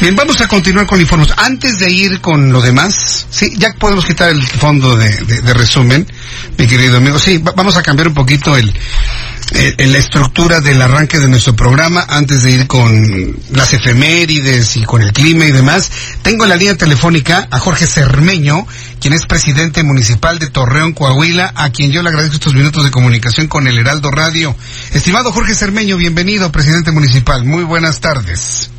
Bien, vamos a continuar con informes. Antes de ir con lo demás, sí, ya podemos quitar el fondo de, resumen, mi querido amigo. Sí, va, vamos a cambiar un poquito el, el, la estructura del arranque de nuestro programa antes de ir con las efemérides y con el clima y demás. Tengo en la línea telefónica a Jorge Cermeño, quien es presidente municipal de Torreón, Coahuila, a quien yo le agradezco estos minutos de comunicación con el Heraldo Radio. Estimado Jorge Cermeño, bienvenido, presidente municipal. Muy buenas tardes.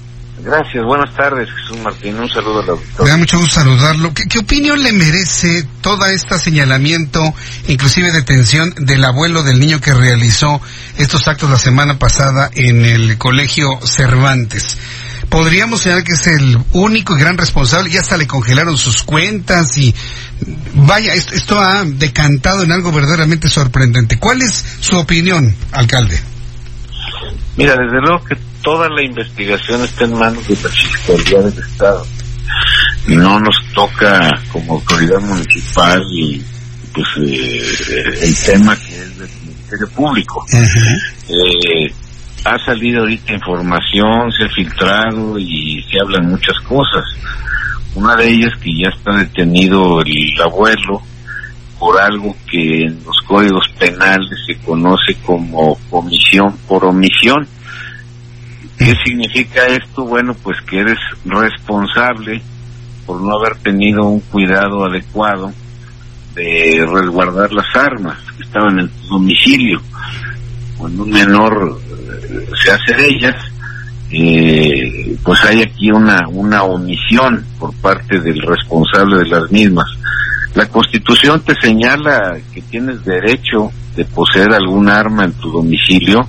Gracias, buenas tardes, Jesús Martín. Un saludo a la auditoría. Me da mucho gusto saludarlo. ¿Qué, ¿Qué, opinión le merece toda esta señalamiento, inclusive detención del abuelo del niño que realizó estos actos la semana pasada en el colegio Cervantes? Podríamos señalar que es el único y gran responsable, ya hasta le congelaron sus cuentas y vaya, esto, esto ha decantado en algo verdaderamente sorprendente. ¿Cuál es su opinión, alcalde? Mira, desde luego que toda la investigación está en manos de la Fiscalía del Estado. Y no nos toca como autoridad municipal y pues eh, el tema que es del Ministerio Público. Uh -huh. eh, ha salido ahorita información, se ha filtrado y se hablan muchas cosas. Una de ellas que ya está detenido el abuelo por algo que en los códigos penales se conoce como omisión por omisión. ¿Qué significa esto? Bueno, pues que eres responsable por no haber tenido un cuidado adecuado de resguardar las armas que estaban en tu domicilio. Cuando un menor eh, se hace de ellas, eh, pues hay aquí una, una omisión por parte del responsable de las mismas. La Constitución te señala que tienes derecho de poseer algún arma en tu domicilio,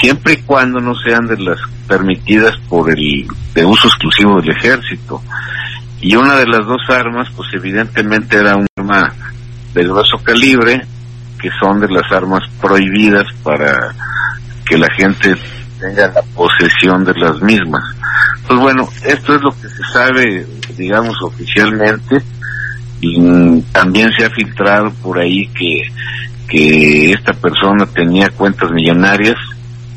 siempre y cuando no sean de las permitidas por el de uso exclusivo del ejército. Y una de las dos armas, pues evidentemente era un arma de grueso calibre, que son de las armas prohibidas para que la gente tenga la posesión de las mismas. Pues bueno, esto es lo que se sabe, digamos, oficialmente y también se ha filtrado por ahí que, que esta persona tenía cuentas millonarias.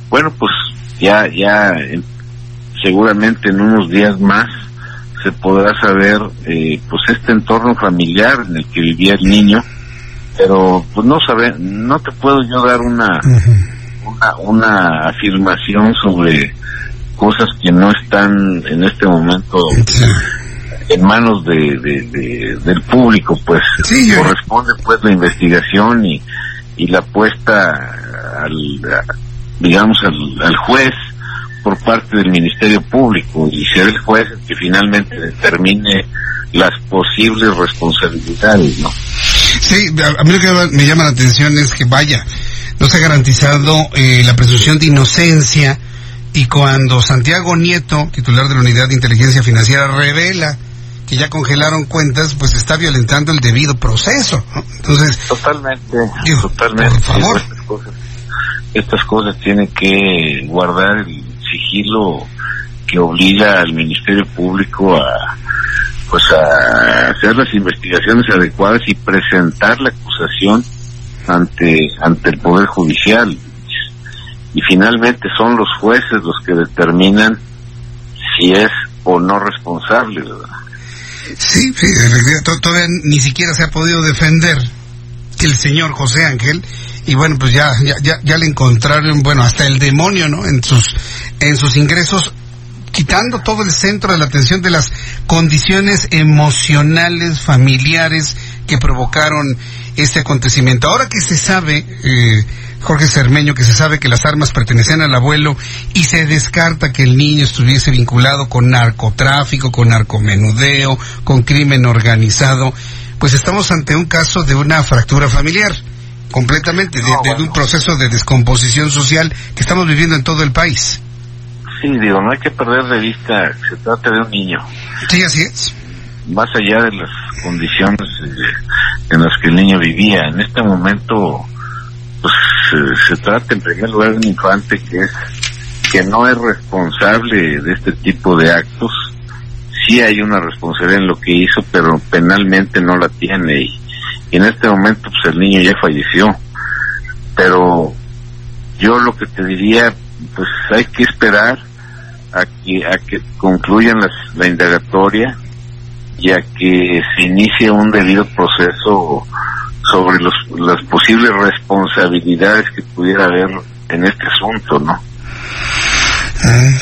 Bueno, pues ya, ya seguramente en unos días más se podrá saber eh, pues este entorno familiar en el que vivía el niño, pero pues no sabe, no te puedo yo dar una, una, una afirmación sobre cosas que no están en este momento en manos de, de, de, del público, pues sí, corresponde pues la investigación y, y la puesta al, a, digamos, al, al, juez por parte del Ministerio Público y ser el juez el que finalmente determine las posibles responsabilidades, ¿no? Sí, a mí lo que me llama la atención es que vaya, no se ha garantizado eh, la presunción de inocencia y cuando Santiago Nieto, titular de la Unidad de Inteligencia Financiera, revela que ya congelaron cuentas, pues está violentando el debido proceso. ¿no? Entonces, totalmente, digo, totalmente. Por favor. Estas cosas, tienen que guardar el sigilo que obliga al Ministerio Público a pues a hacer las investigaciones adecuadas y presentar la acusación ante ante el poder judicial y finalmente son los jueces los que determinan si es o no responsable ¿verdad? Sí, sí, todavía ni siquiera se ha podido defender el señor José Ángel y bueno, pues ya, ya, ya, ya le encontraron, bueno, hasta el demonio, ¿no? En sus, en sus ingresos, quitando todo el centro de la atención de las condiciones emocionales, familiares que provocaron este acontecimiento. Ahora que se sabe, eh, Jorge Cermeño, que se sabe que las armas pertenecían al abuelo y se descarta que el niño estuviese vinculado con narcotráfico, con narcomenudeo, con crimen organizado, pues estamos ante un caso de una fractura familiar, completamente, de, No, de bueno. un proceso de descomposición social que estamos viviendo en todo el país. Sí, digo, no hay que perder de vista, se trata de un niño. Sí, así es. Más allá de las condiciones eh, en las que el niño vivía, en este momento, pues se, se trata en primer lugar de un infante que es que no es responsable de este tipo de actos. Sí hay una responsabilidad en lo que hizo, pero penalmente no la tiene y, y en este momento pues el niño ya falleció. Pero yo lo que te diría, pues hay que esperar a que a que concluyan las, la indagatoria y a que se inicie un debido proceso sobre los, las posibles responsabilidades que pudiera haber en este asunto, ¿no?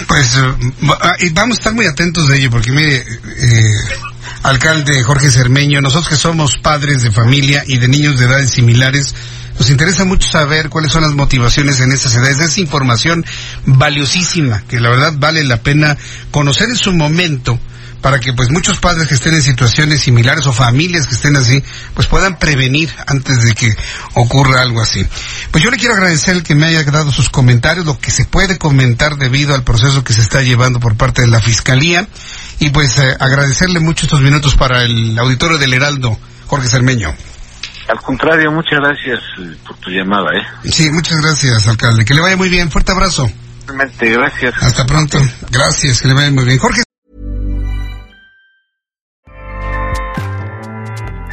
Pues eh, va- y vamos a estar muy atentos de ello, porque mire, eh, alcalde Jorge Cermeño, nosotros que somos padres de familia y de niños de edades similares, nos interesa mucho saber cuáles son las motivaciones en esas edades. Es información valiosísima, que la verdad vale la pena conocer en su momento para que pues muchos padres que estén en situaciones similares o familias que estén así, pues puedan prevenir antes de que ocurra algo así. Pues yo le quiero agradecer el que me haya dado sus comentarios, lo que se puede comentar debido al proceso que se está llevando por parte de la Fiscalía y pues eh, agradecerle mucho estos minutos para el auditorio del Heraldo, Jorge Cermeño. Al contrario, muchas gracias eh, por tu llamada, ¿eh? Sí, muchas gracias, alcalde. Que le vaya muy bien. Fuerte abrazo. Realmente, gracias. Hasta pronto. Gracias, que le vaya muy bien. Jorge.